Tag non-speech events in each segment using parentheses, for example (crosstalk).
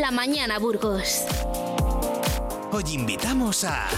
la mañana Burgos. Hoy invitamos a...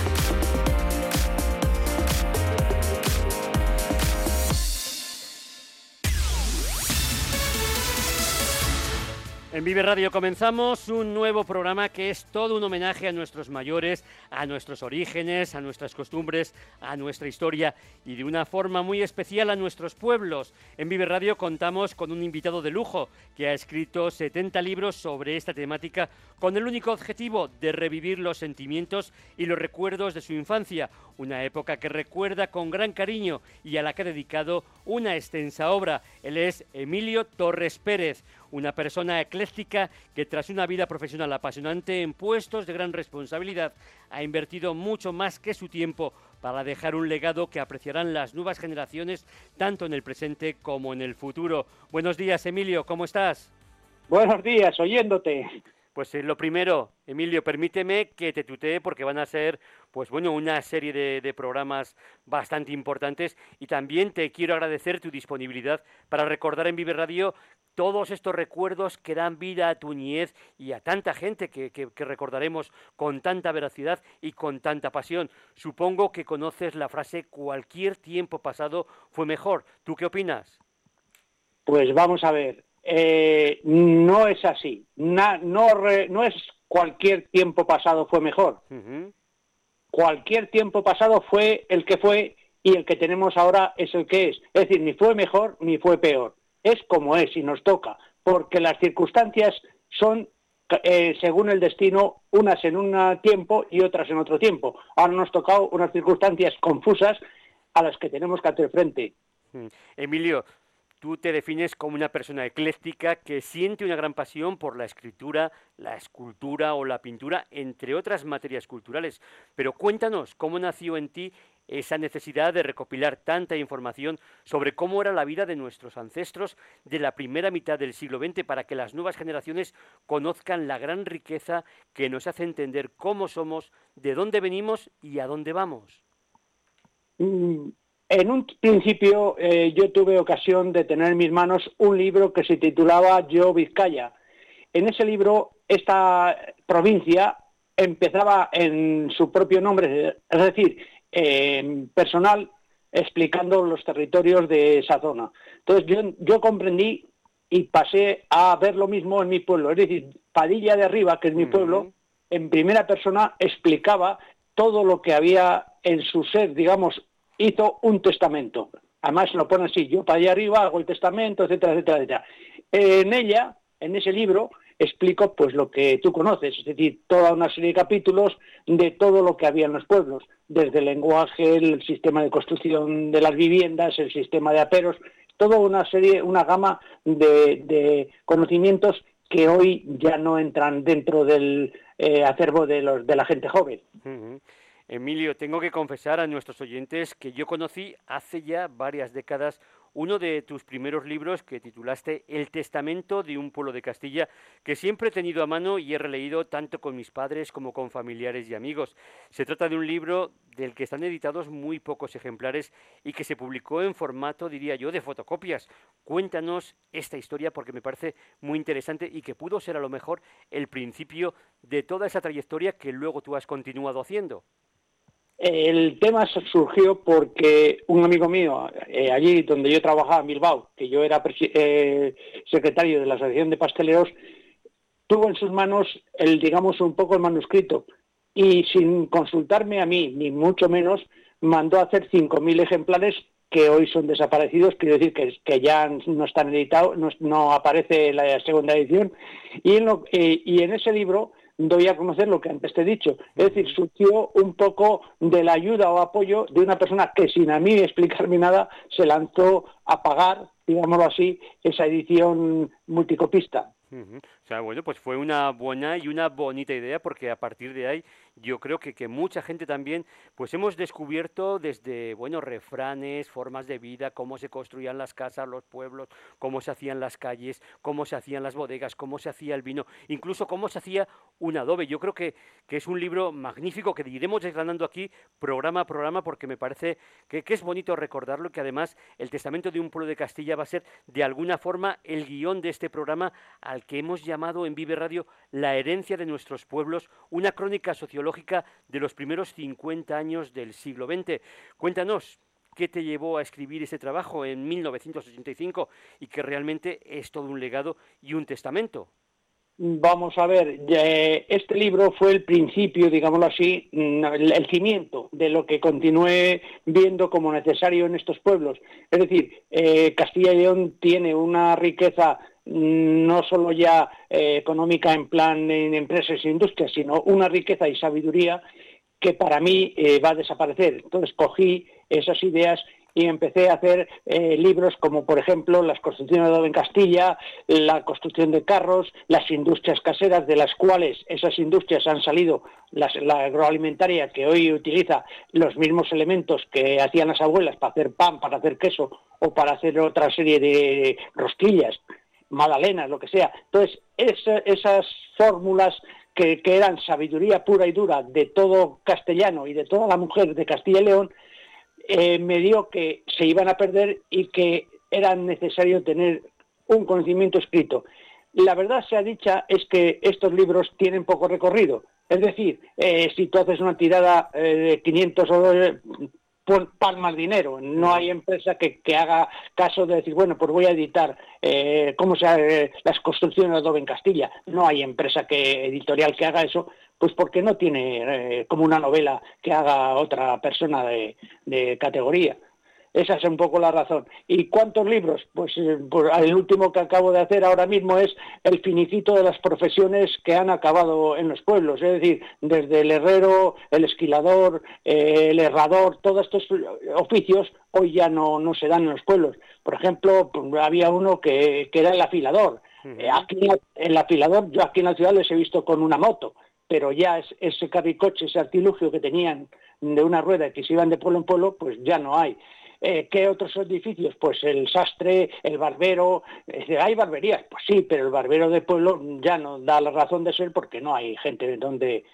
En Vive Radio comenzamos un nuevo programa que es todo un homenaje a nuestros mayores, a nuestros orígenes, a nuestras costumbres, a nuestra historia y de una forma muy especial a nuestros pueblos. En Vive Radio contamos con un invitado de lujo que ha escrito 70 libros sobre esta temática con el único objetivo de revivir los sentimientos y los recuerdos de su infancia, una época que recuerda con gran cariño y a la que ha dedicado una extensa obra. Él es Emilio Torres Pérez, una persona ecléctica que tras una vida profesional apasionante en puestos de gran responsabilidad ha invertido mucho más que su tiempo para dejar un legado que apreciarán las nuevas generaciones tanto en el presente como en el futuro. Buenos días, Emilio, ¿cómo estás? Buenos días, oyéndote. Pues eh, lo primero, Emilio, permíteme que te tutee porque van a ser, pues bueno, una serie de, de, programas bastante importantes y también te quiero agradecer tu disponibilidad para recordar en Vive Radio todos estos recuerdos que dan vida a tu niñez y a tanta gente que, que, que recordaremos con tanta veracidad y con tanta pasión. Supongo que conoces la frase cualquier tiempo pasado fue mejor. ¿Tú qué opinas? Pues vamos a ver, eh, no es así. Na, no, re, no es cualquier tiempo pasado fue mejor. Uh -huh. Cualquier tiempo pasado fue el que fue y el que tenemos ahora es el que es. Es decir, ni fue mejor ni fue peor. Es como es y nos toca, porque las circunstancias son, eh, según el destino, unas en un tiempo y otras en otro tiempo. Ahora nos tocado unas circunstancias confusas a las que tenemos que hacer frente. Emilio, Tú te defines como una persona ecléctica que siente una gran pasión por la escritura, la escultura o la pintura, entre otras materias culturales. Pero cuéntanos cómo nació en ti esa necesidad de recopilar tanta información sobre cómo era la vida de nuestros ancestros de la primera mitad del siglo XX para que las nuevas generaciones conozcan la gran riqueza que nos hace entender cómo somos, de dónde venimos y a dónde vamos. Mm. En un principio eh, yo tuve ocasión de tener en mis manos un libro que se titulaba Yo Vizcaya. En ese libro esta provincia empezaba en su propio nombre, es decir, eh, personal, explicando los territorios de esa zona. Entonces yo, yo comprendí y pasé a ver lo mismo en mi pueblo, es decir, Padilla de Arriba, que es mi pueblo, uh -huh. en primera persona explicaba todo lo que había en su ser, digamos, hizo un testamento. Además lo pone así, yo para allá arriba hago el testamento, etcétera, etcétera, etcétera. En ella, en ese libro, explico pues lo que tú conoces, es decir, toda una serie de capítulos de todo lo que había en los pueblos, desde el lenguaje, el sistema de construcción de las viviendas, el sistema de aperos, toda una serie, una gama de, conocimientos que hoy ya no entran dentro del eh, acervo de, los, de la gente joven. Emilio, tengo que confesar a nuestros oyentes que yo conocí hace ya varias décadas uno de tus primeros libros que titulaste El Testamento de un pueblo de Castilla, que siempre he tenido a mano y he releído tanto con mis padres como con familiares y amigos. Se trata de un libro del que están editados muy pocos ejemplares y que se publicó en formato, diría yo, de fotocopias. Cuéntanos esta historia porque me parece muy interesante y que pudo ser a lo mejor el principio de toda esa trayectoria que luego tú has continuado haciendo. El tema surgió porque un amigo mío, eh, allí donde yo trabajaba en Bilbao, que yo era eh, secretario de la Asociación de Pasteleros, tuvo en sus manos el, digamos, un poco el manuscrito. Y sin consultarme a mí, ni mucho menos, mandó a hacer 5.000 ejemplares que hoy son desaparecidos, quiero decir que, ya no están editados, no, aparece la segunda edición, y en, eh, y en ese libro doy a conocer lo que antes te he dicho. Es decir, surgió un poco de la ayuda o apoyo de una persona que sin a mí explicarme nada se lanzó a pagar, digámoslo así, esa edición multicopista. O sea, bueno, pues fue una buena y una bonita idea porque a partir de ahí yo creo que, que mucha gente también, pues hemos descubierto desde, bueno, refranes, formas de vida, cómo se construían las casas, los pueblos, cómo se hacían las calles, cómo se hacían las bodegas, cómo se hacía el vino, incluso cómo se hacía un adobe. Yo creo que, que es un libro magnífico que iremos desgranando aquí programa a programa porque me parece que, que es bonito recordarlo, que además el Testamento de un pueblo de Castilla va a ser de alguna forma el guion de este programa al que hemos llamado en Vive Radio La herencia de nuestros pueblos, una crónica sociológica de los primeros 50 años del siglo XX. Cuéntanos, ¿qué te llevó a escribir ese trabajo en 1985 y que realmente es todo un legado y un testamento? Vamos a ver, este libro fue el principio, digámoslo así, mm, el cimiento de lo que continué viendo como necesario en estos pueblos. Es decir, eh, Castilla y León tiene una riqueza no solo ya eh, económica en plan en empresas e industrias, sino una riqueza y sabiduría que para mí eh, va a desaparecer. Entonces cogí esas ideas y empecé a hacer eh, libros como, por ejemplo, las construcciones de adobe en Castilla, la construcción de carros, las industrias caseras, de las cuales esas industrias han salido, la agroalimentaria que hoy utiliza los mismos elementos que hacían las abuelas para hacer pan, para hacer queso o para hacer otra serie de rosquillas, magdalenas, lo que sea. Entonces, esas fórmulas que, eran sabiduría pura y dura de todo castellano y de toda la mujer de Castilla y León, eh, me dio que se iban a perder y que era necesario tener un conocimiento escrito. La verdad sea dicha es que estos libros tienen poco recorrido. Es decir, eh, si tú haces una tirada eh, de 500 o palmas dinero. No hay empresa que, haga caso de decir, bueno, pues voy a editar cómo se las construcciones de Adobe en Castilla. No hay empresa que editorial que haga eso, pues porque no tiene eh, como una novela que haga otra persona de, categoría. Esa es un poco la razón. ¿Y cuántos libros? Pues, eh, pues, el último que acabo de hacer ahora mismo es el finicito de las profesiones que han acabado en los pueblos. Es decir, desde el herrero, el esquilador, eh, el herrador, todos estos oficios hoy ya no, no se dan en los pueblos. Por ejemplo, pues, había uno que, era el afilador. aquí el afilador, yo aquí en la ciudad les he visto con una moto pero ya ese carricoche, ese artilugio que tenían de una rueda que se iban de pueblo en pueblo, pues ya no hay. Eh, ¿Qué otros edificios? Pues el sastre, el barbero. ¿Hay barberías? Pues sí, pero el barbero de pueblo ya no da la razón de ser porque no hay gente donde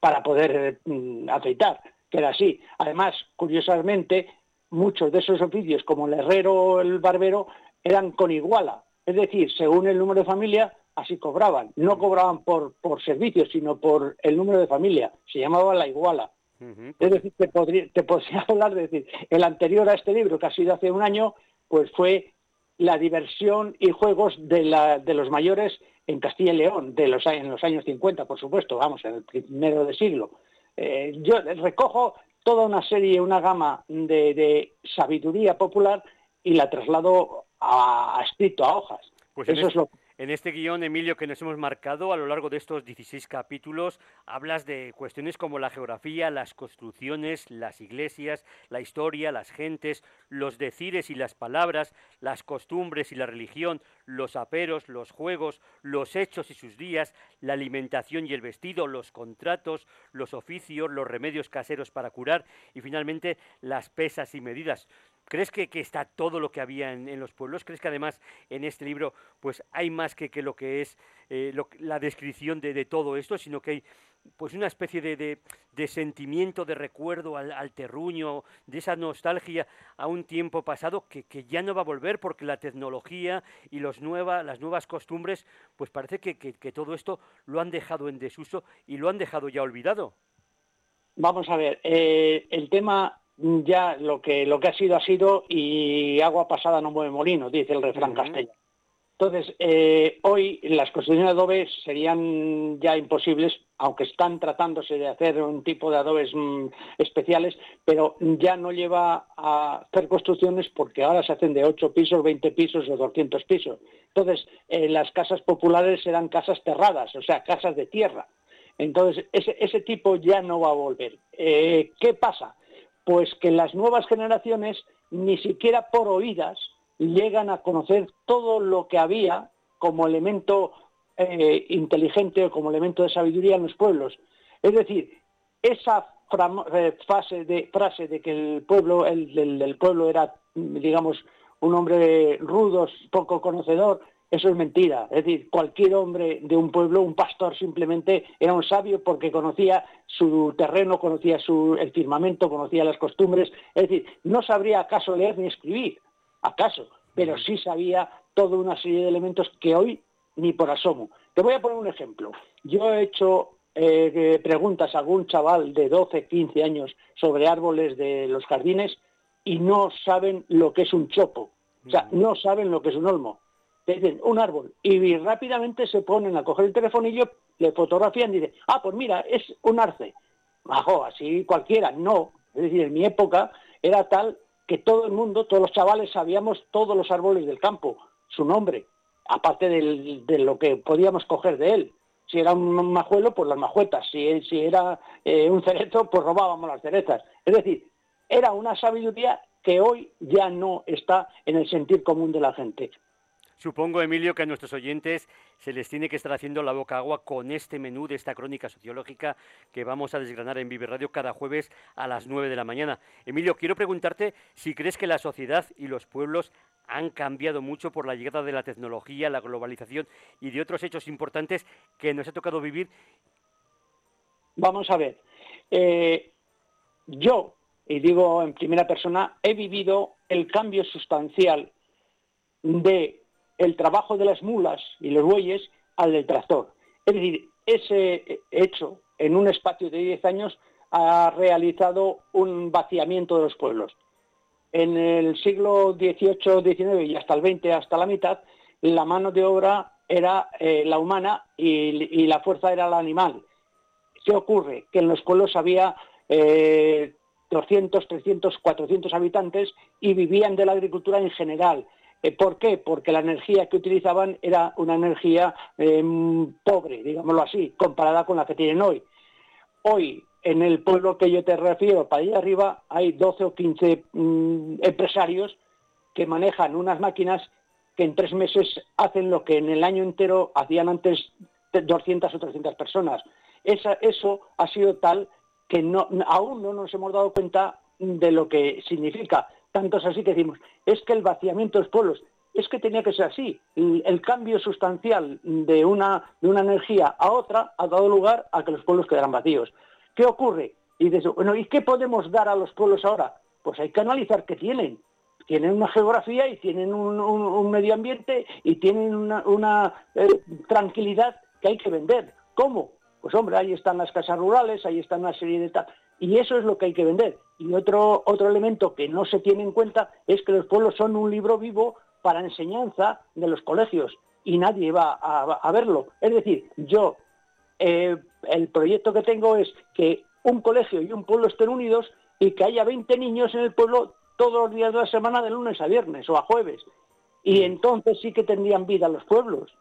para poder mm, aceitar. Queda así. Además, curiosamente, muchos de esos oficios, como el herrero o el barbero, eran con iguala. Es decir, según el número de familia, así cobraban. No cobraban por, por servicios, sino por el número de familia. Se llamaba la iguala. Es decir, te, podría, te podría (laughs) hablar de decir, el anterior a este libro, que ha sido hace un año, pues fue la diversión y juegos de, la, de los mayores en Castilla y León, de los, en los años 50, por supuesto, vamos, en el primero de siglo. Eh, yo recojo toda una serie, una gama de, sabiduría popular y la traslado a, escrito, a hojas. Pues Eso es lo en este guion, Emilio, que nos hemos marcado a lo largo de estos 16 capítulos, hablas de cuestiones como la geografía, las construcciones, las iglesias, la historia, las gentes, los decires y las palabras, las costumbres y la religión, los aperos, los juegos, los hechos y sus días, la alimentación y el vestido, los contratos, los oficios, los remedios caseros para curar y finalmente las pesas y medidas. ¿Crees que, está todo lo que había en, los pueblos? ¿Crees que además en este libro pues hay más que, que lo que es eh, la descripción de, todo esto, sino que hay pues una especie de, sentimiento, de recuerdo al, terruño, de esa nostalgia a un tiempo pasado que, ya no va a volver porque la tecnología y los las nuevas costumbres, pues parece que, todo esto lo han dejado en desuso y lo han dejado ya olvidado. Vamos a ver, eh, el tema ya lo que, lo que ha sido ha sido y agua pasada no mueve molino, dice el refrán castellano. Entonces, eh, hoy las construcciones de adobes serían ya imposibles, aunque están tratándose de hacer un tipo de adobes mm, especiales, pero ya no lleva a hacer construcciones porque ahora se hacen de 8 pisos, 20 pisos o 200 pisos. Entonces, eh, las casas populares serán casas terradas, o sea, casas de tierra. Entonces, ese, ese tipo ya no va a volver. Eh, ¿Qué pasa? Pues que las nuevas generaciones ni siquiera por oídas llegan a conocer todo lo que había como elemento eh, inteligente o como elemento de sabiduría en los pueblos. Es decir, esa eh, frase de, frase de que el pueblo, el, pueblo era, digamos, un hombre rudo, poco conocedor, eso es mentira. Es decir, cualquier hombre de un pueblo, un pastor simplemente era un sabio porque conocía su terreno, conocía su, el firmamento, conocía las costumbres. Es decir, no sabría acaso leer ni escribir, acaso, pero sí sabía toda una serie de elementos que hoy ni por asomo. Te voy a poner un ejemplo. Yo he hecho eh, preguntas a algún chaval de 12, 15 años sobre árboles de los jardines y no saben lo que es un chopo. O sea, no saben lo que es un olmo. Un árbol y rápidamente se ponen a coger el telefonillo, le fotografían y dicen, ah, pues mira, es un arce. Bajo, así cualquiera. No. Es decir, en mi época era tal que todo el mundo, todos los chavales sabíamos todos los árboles del campo, su nombre, aparte de lo que podíamos coger de él. Si era un majuelo, pues las majuetas. Si, si era eh, un cerezo, pues robábamos las cerezas. Es decir, era una sabiduría que hoy ya no está en el sentir común de la gente. Supongo, Emilio, que a nuestros oyentes se les tiene que estar haciendo la boca agua con este menú de esta crónica sociológica que vamos a desgranar en Vive Radio cada jueves a las 9 de la mañana. Emilio, quiero preguntarte si crees que la sociedad y los pueblos han cambiado mucho por la llegada de la tecnología, la globalización y de otros hechos importantes que nos ha tocado vivir. Vamos a ver. Eh, yo, y digo en primera persona, he vivido el cambio sustancial de el trabajo de las mulas y los bueyes al del tractor. Es decir, ese hecho en un espacio de 10 años ha realizado un vaciamiento de los pueblos. En el siglo XVIII, XIX y hasta el XX, hasta la mitad, la mano de obra era eh, la humana y, la fuerza era la animal. ¿Qué ocurre? Que en los pueblos había 200, 300, 400 habitantes y vivían de la agricultura en general. Eh, ¿Por qué? Porque la energía que utilizaban era una energía em, pobre, digámoslo así, comparada con la que tienen hoy. Hoy, en el pueblo que yo te refiero, para allá arriba, hay 12 o 15 mm, empresarios que manejan unas máquinas que en tres meses hacen lo que en el año entero hacían antes 200 o 300 personas. eso ha sido tal que aún no nos hemos dado cuenta de lo que significa. Tanto es así que decimos, es que el vaciamiento de los pueblos, es que tenía que ser así. El, cambio sustancial de una, de una energía a otra ha dado lugar a que los pueblos quedaran vacíos. ¿Qué ocurre? Y dices, bueno, ¿y qué podemos dar a los pueblos ahora? Pues hay que analizar qué tienen. Tienen una geografía y tienen un, medio ambiente y tienen una, eh, tranquilidad que hay que vender. ¿Cómo? Pues hombre, ahí están las casas rurales, ahí están una serie de... Y eso es lo que hay que vender. Y otro, otro elemento que no se tiene en cuenta es que los pueblos son un libro vivo para enseñanza de los colegios y nadie va a, verlo. Es decir, yo, eh, el proyecto que tengo es que un colegio y un pueblo estén unidos y que haya 20 niños en el pueblo todos los días de la semana, de lunes a viernes o a jueves. Y mm. entonces sí que tendrían vida los pueblos.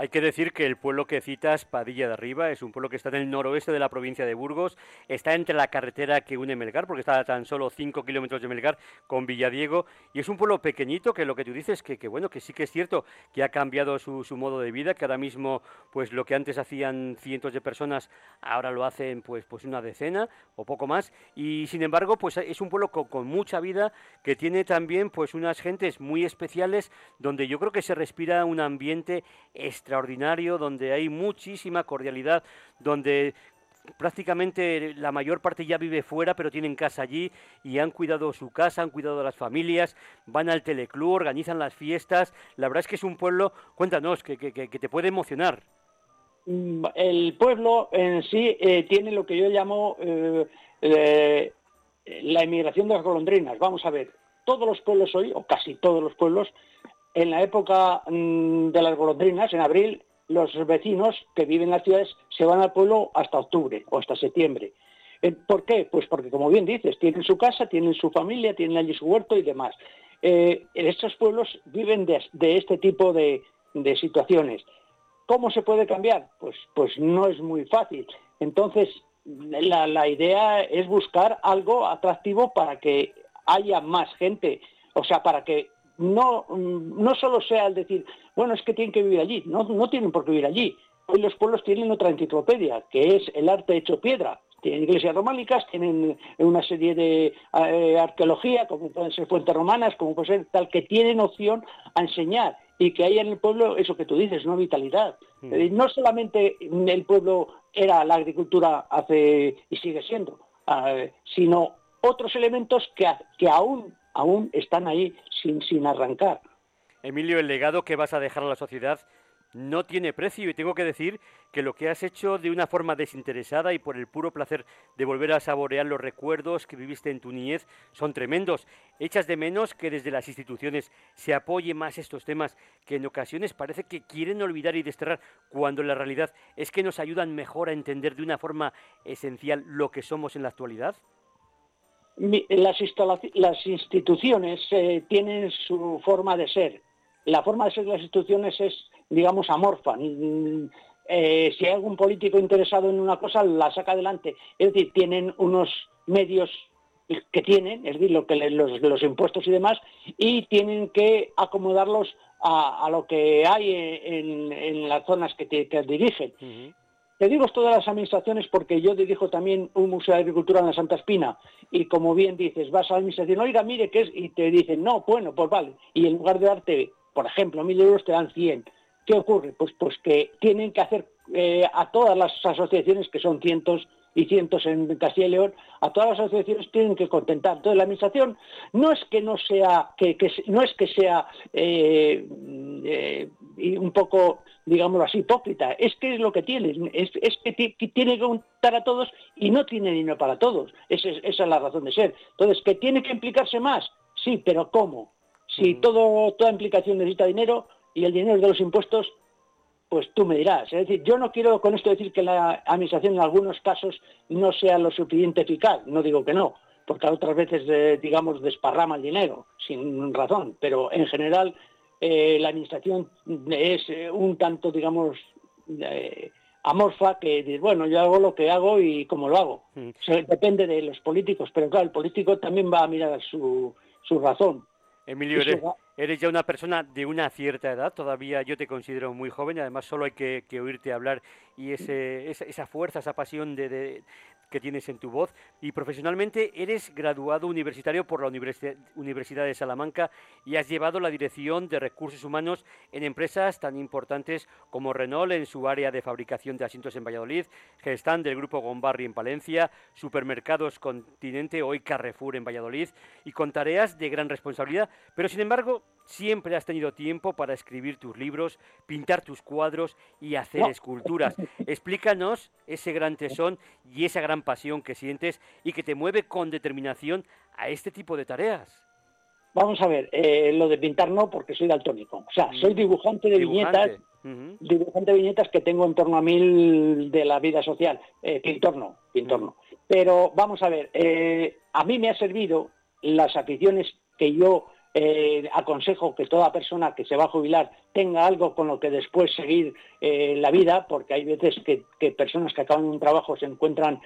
Hay que decir que el pueblo que citas, Padilla de Arriba, es un pueblo que está en el noroeste de la provincia de Burgos, está entre la carretera que une Melgar, porque está a tan solo 5 kilómetros de Melgar con Villadiego, y es un pueblo pequeñito que lo que tú dices, que, que bueno, que sí que es cierto que ha cambiado su, modo de vida, que ahora mismo, pues lo que antes hacían cientos de personas, ahora lo hacen pues, pues una decena o poco más, y sin embargo, pues es un pueblo con, mucha vida, que tiene también pues unas gentes muy especiales, donde yo creo que se respira un ambiente extraordinario extraordinario, donde hay muchísima cordialidad, donde prácticamente la mayor parte ya vive fuera, pero tienen casa allí y han cuidado su casa, han cuidado de las familias, van al teleclub, organizan las fiestas. La verdad es que es un pueblo, cuéntanos, que, te puede emocionar. Mm, el pueblo en sí eh, tiene lo que yo llamo eh, eh, la emigración de las golondrinas. Vamos a ver, todos los pueblos hoy, o casi todos los pueblos, en la época mm, de las golondrinas, en abril, los vecinos que viven en las ciudades se van al pueblo hasta octubre o hasta septiembre. Eh, ¿Por qué? Pues porque, como bien dices, tienen su casa, tienen su familia, tienen allí su huerto y demás. Eh, estos pueblos viven de, este tipo de, situaciones. ¿Cómo se puede cambiar? Pues, pues no es muy fácil. Entonces, la, la idea es buscar algo atractivo para que haya más gente, o sea, para que no, no solo sea el decir, bueno, es que tienen que vivir allí, no, no tienen por qué vivir allí. Hoy los pueblos tienen otra enciclopedia, que es el arte hecho piedra. tienen iglesias románicas, tienen una serie de eh, arqueología, como pueden ser fuentes romanas, como puede ser tal, que tienen opción a enseñar y que hay en el pueblo eso que tú dices, una vitalidad. Mm. No solamente el pueblo era la agricultura hace y sigue siendo, ah, sino otros elementos que, que aún, aún están ahí sin, sin arrancar. Emilio, el legado que vas a dejar a la sociedad no tiene precio y tengo que decir que lo que has hecho de una forma desinteresada y por el puro placer de volver a saborear los recuerdos que viviste en tu niñez son tremendos. Echas de menos que desde las instituciones se apoye más estos temas que en ocasiones parece que quieren olvidar y desterrar cuando la realidad es que nos ayudan mejor a entender de una forma esencial lo que somos en la actualidad. Las, las instituciones eh, tienen su forma de ser. La forma de ser de las instituciones es digamos, amorfa. Eh, si hay algún político interesado en una cosa, la saca adelante. Es decir, tienen unos medios que tienen, es decir, lo que los, los impuestos y demás, y tienen que acomodarlos a, lo que hay en, las zonas que, te, dirigen. Te digo esto de las administraciones porque yo dirijo también un museo de agricultura en la Santa Espina y como bien dices, vas a la administración, oiga, mire qué es, y te dicen, no, bueno, pues vale, y en lugar de darte, por ejemplo, mil euros te dan 100. ¿Qué ocurre? Pues, pues que tienen que hacer eh, a todas las asociaciones, que son cientos y cientos en Castilla y León, a todas las asociaciones tienen que contentar. Entonces la administración no es que no sea, que, no es que sea eh, eh, un poco, digámoslo así, hipócrita, es que es lo que tiene, es, que, tiene que contar a todos y no tiene dinero para todos. Esa es, esa es la razón de ser. Entonces, ¿que tiene que implicarse más? Sí, pero ¿cómo? Si todo, toda implicación necesita dinero, y el dinero de los impuestos, pues tú me dirás. Es decir, yo no quiero con esto decir que la administración en algunos casos no sea lo suficiente eficaz, no digo que no, porque otras veces, eh, digamos, desparrama el dinero sin razón, pero en general eh, la administración es eh, un tanto, digamos, amorfa que bueno, yo hago lo que hago y cómo lo hago. Mm. depende de los políticos, pero claro, el político también va a mirar su, su razón. Emilio, eres, ya una persona de una cierta edad, todavía yo te considero muy joven, además solo hay que, oírte hablar y ese, esa, fuerza, esa pasión de, que tienes en tu voz. Y profesionalmente eres graduado universitario por la Universidad de Salamanca y has llevado la dirección de recursos humanos en empresas tan importantes como Renault en su área de fabricación de asientos en Valladolid, Gestan del grupo Gombarri en Palencia, Supermercados Continente, hoy Carrefour en Valladolid, y con tareas de gran responsabilidad. Pero sin embargo, siempre has tenido tiempo para escribir tus libros, pintar tus cuadros y hacer esculturas. (laughs) Explícanos ese gran tesón y esa gran pasión que sientes y que te mueve con determinación a este tipo de tareas. Vamos a ver, eh, lo de pintar no, porque soy daltónico. O sea, soy mm. dibujante de viñetas, dibujante de viñetas que tengo en torno a mil de la vida social. Eh, pintor no, pintor no. Pero vamos a ver, eh, a mí me ha servido las aficiones que yo eh, aconsejo que toda persona que se va a jubilar tenga algo con lo que después seguir eh, la vida, porque hay veces que, personas que acaban un trabajo se encuentran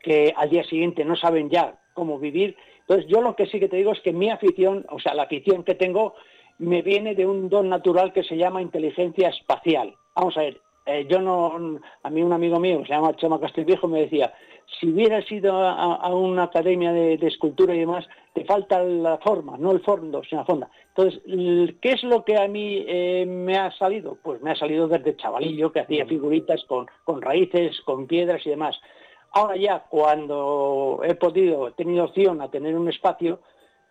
que al día siguiente no saben ya cómo vivir. Entonces yo lo que sí que te digo es que mi afición, o sea, la afición que tengo, me viene de un don natural que se llama inteligencia espacial. Vamos a ver, eh, yo no, a mí un amigo mío, se llama Chema Castilviejo, me decía, si hubieras ido a, una academia de, escultura y demás, te falta la forma, no el fondo, sino la fonda. Entonces, ¿qué es lo que a mí eh, me ha salido? Pues me ha salido desde chavalillo, que hacía figuritas con, raíces, con piedras y demás. Ahora ya, cuando he podido, he tenido opción a tener un espacio,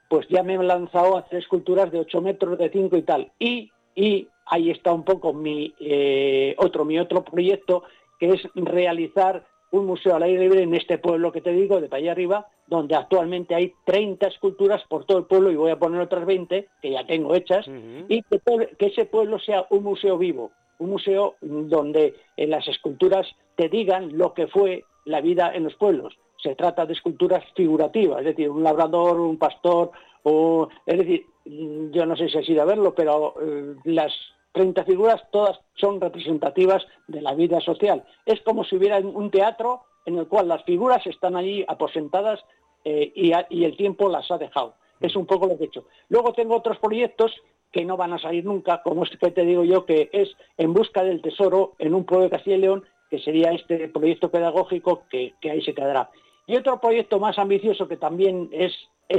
pues ya me he lanzado a hacer esculturas de 8 metros, de 5 y tal. Y, y ahí está un poco mi, eh, otro, mi otro proyecto, que es realizar un museo al aire libre en este pueblo que te digo, de allá arriba, donde actualmente hay 30 esculturas por todo el pueblo y voy a poner otras 20 que ya tengo hechas, y que, que, ese pueblo sea un museo vivo, un museo donde en las esculturas te digan lo que fue la vida en los pueblos. Se trata de esculturas figurativas, es decir, un labrador, un pastor, o, es decir, yo no sé si has ido a verlo, pero eh, las 30 figuras, todas son representativas de la vida social. Es como si hubiera un teatro en el cual las figuras están allí aposentadas eh, y, el tiempo las ha dejado. Es un poco lo que he hecho. Luego tengo otros proyectos que no van a salir nunca, como este que te digo yo, que es En busca del tesoro en un pueblo de Castilla y León, que sería este proyecto pedagógico que, ahí se quedará. Y otro proyecto más ambicioso que también es,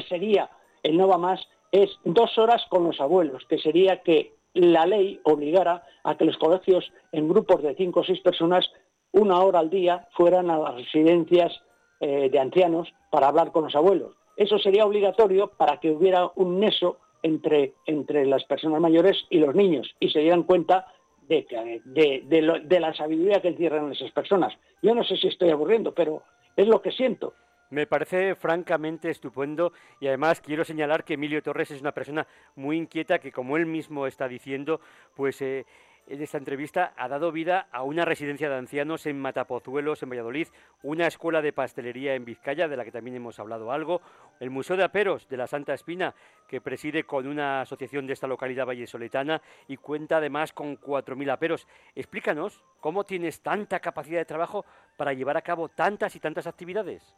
sería el No Va Más es dos horas con los abuelos, que sería que la ley obligara a que los colegios en grupos de cinco o seis personas una hora al día fueran a las residencias eh, de ancianos para hablar con los abuelos. Eso sería obligatorio para que hubiera un neso entre, entre las personas mayores y los niños y se dieran cuenta de, de, la sabiduría que encierran esas personas. Yo no sé si estoy aburriendo, pero es lo que siento. Me parece francamente estupendo y además quiero señalar que Emilio Torres es una persona muy inquieta que, como él mismo está diciendo, pues eh, en esta entrevista ha dado vida a una residencia de ancianos en Matapozuelos, en Valladolid, una escuela de pastelería en Vizcaya, de la que también hemos hablado algo, el Museo de Aperos de la Santa Espina, que preside con una asociación de esta localidad vallesoletana y cuenta además con 4.000 aperos. Explícanos cómo tienes tanta capacidad de trabajo para llevar a cabo tantas y tantas actividades.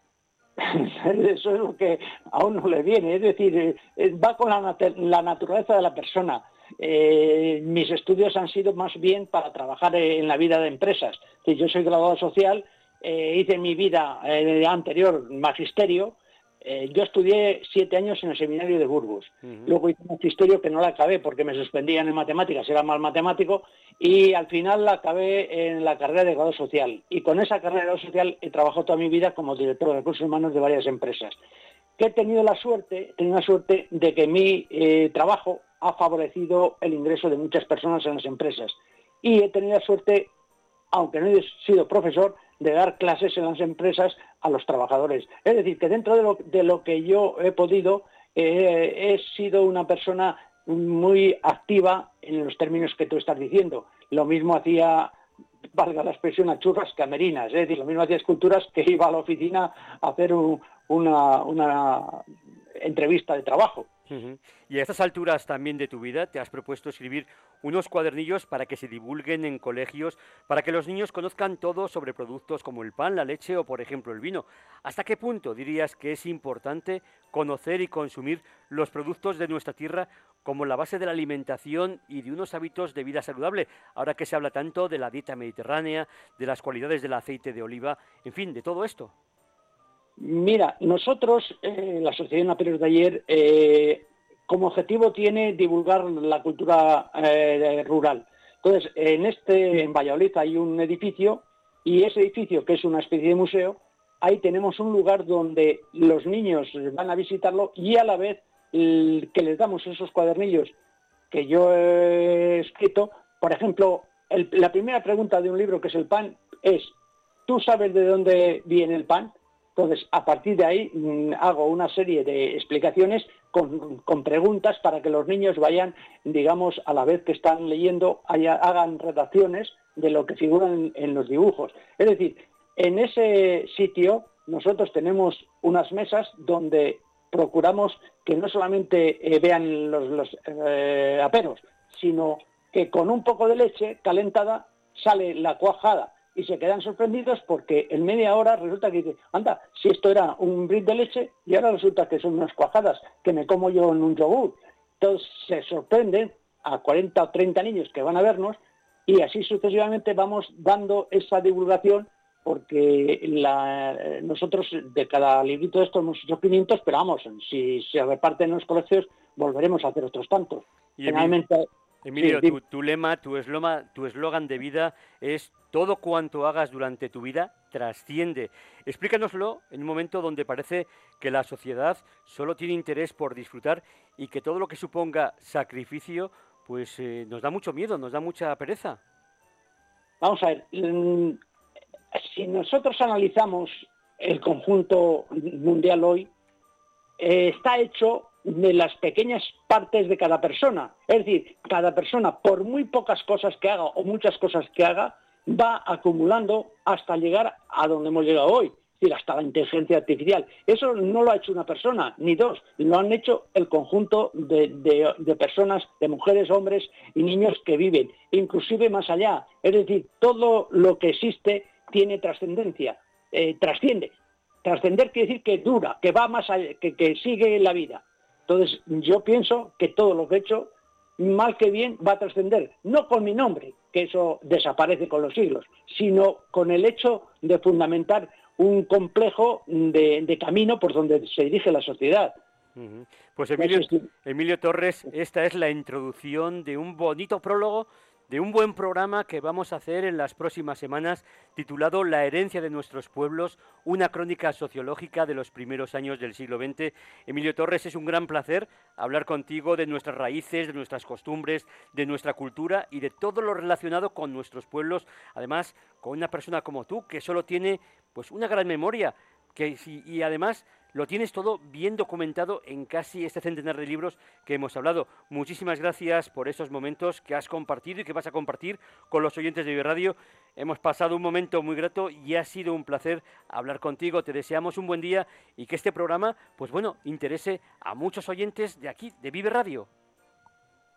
(laughs) Eso es lo que a uno le viene, es decir, eh, va con la naturaleza de la persona eh, mis estudios han sido más bien para trabajar en la vida de empresas. Yo soy graduado social, eh, hice mi vida eh, anterior magisterio. Yo estudié siete años en el seminario de Burgos. Luego hice magisterio que no la acabé porque me suspendían en matemáticas, era mal matemático, y al final la acabé en la carrera de grado social. Y con esa carrera de grado social he trabajado toda mi vida como director de recursos humanos de varias empresas. Que he tenido la suerte, he tenido la suerte de que mi trabajo ha favorecido el ingreso de muchas personas en las empresas. Y he tenido la suerte, aunque no he sido profesor, de dar clases en las empresas a los trabajadores. Es decir, que dentro de lo, que yo he podido, eh, he sido una persona muy activa en los términos que tú estás diciendo. Lo mismo hacía, valga la expresión, a churras camerinas, es decir, lo mismo hacía esculturas que iba a la oficina a hacer una, una entrevista de trabajo. Y a estas alturas también de tu vida te has propuesto escribir unos cuadernillos para que se divulguen en colegios, para que los niños conozcan todo sobre productos como el pan, la leche o, por ejemplo, el vino. ¿Hasta qué punto dirías que es importante conocer y consumir los productos de nuestra tierra como la base de la alimentación y de unos hábitos de vida saludable? Ahora que se habla tanto de la dieta mediterránea, de las cualidades del aceite de oliva, en fin, de todo esto. Mira, nosotros, eh, la Sociedad Naperos de ayer, eh, como objetivo tiene divulgar la cultura eh, rural. Entonces, en este, en Valladolid hay un edificio y ese edificio, que es una especie de museo, ahí tenemos un lugar donde los niños van a visitarlo y a la vez que les damos esos cuadernillos que yo he escrito, por ejemplo, la primera pregunta de un libro que es el pan es, ¿tú sabes de dónde viene el pan? Entonces, a partir de ahí mm, hago una serie de explicaciones con, preguntas para que los niños vayan, digamos, a la vez que están leyendo, hagan redacciones de lo que figuran en, los dibujos. Es decir, en ese sitio nosotros tenemos unas mesas donde procuramos que no solamente eh, vean los, eh, aperos, sino que con un poco de leche calentada sale la cuajada y se quedan sorprendidos porque en media hora resulta que dice, anda, si esto era un brick de leche y ahora resulta que son unas cuajadas que me como yo en un yogur. Entonces se sorprenden a 40 o 30 niños que van a vernos y así sucesivamente vamos dando esa divulgación porque nosotros de cada librito de estos hemos hecho 500, pero vamos, si se reparten en los colegios volveremos a hacer otros tantos. Y Generalmente Emilio, tu, lema, tu eslogan de vida es todo cuanto hagas durante tu vida trasciende. Explícanoslo en un momento donde parece que la sociedad solo tiene interés por disfrutar y que todo lo que suponga sacrificio, pues eh, nos da mucho miedo, nos da mucha pereza. Vamos a ver, mm, si nosotros analizamos el conjunto mundial hoy, eh, está hecho de las pequeñas partes de cada persona. Es decir, cada persona, por muy pocas cosas que haga o muchas cosas que haga, va acumulando hasta llegar a donde hemos llegado hoy, es decir, hasta la inteligencia artificial. Eso no lo ha hecho una persona, ni dos, lo han hecho el conjunto de, personas, de mujeres, hombres y niños que viven, inclusive más allá. Es decir, todo lo que existe tiene trascendencia, eh, trasciende. Trascender quiere decir que dura, que va más allá, que, que sigue la vida. Entonces, yo pienso que todo lo que he hecho mal que bien, va a trascender, no con mi nombre, que eso desaparece con los siglos, sino con el hecho de fundamentar un complejo de, camino por donde se dirige la sociedad. Pues Emilio, Emilio Torres, esta es la introducción de un bonito prólogo de un buen programa que vamos a hacer en las próximas semanas titulado La herencia de nuestros pueblos, una crónica sociológica de los primeros años del siglo XX. Emilio Torres, es un gran placer hablar contigo de nuestras raíces, de nuestras costumbres, de nuestra cultura y de todo lo relacionado con nuestros pueblos, además con una persona como tú que solo tiene pues una gran memoria que, y además lo tienes todo bien documentado en casi este centenar de libros que hemos hablado. Muchísimas gracias por esos momentos que has compartido y que vas a compartir con los oyentes de Radio. Hemos pasado un momento muy grato y ha sido un placer hablar contigo. Te deseamos un buen día y que este programa, pues bueno, interese a muchos oyentes de aquí, de Vive Radio.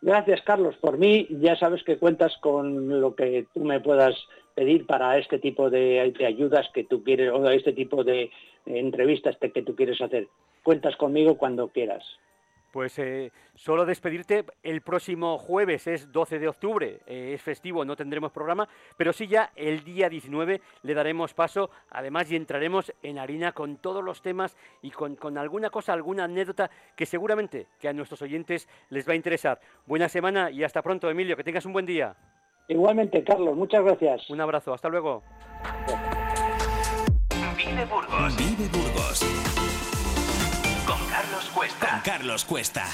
Gracias, Carlos. Por mí ya sabes que cuentas con lo que tú me puedas pedir para este tipo de, ayudas que tú quieres o este tipo de entrevistas que tú quieres hacer. Cuentas conmigo cuando quieras. Pues eh, solo despedirte, el próximo jueves es 12 de octubre, eh, es festivo, no tendremos programa, pero sí ya el día 19 le daremos paso, además y entraremos en harina con todos los temas y con, con alguna cosa, alguna anécdota que seguramente que a nuestros oyentes les va a interesar. Buena semana y hasta pronto, Emilio, que tengas un buen día. Igualmente, Carlos, muchas gracias. Un abrazo, hasta luego. Vive Burgos. Vive Burgos. Cuesta. Carlos Cuesta.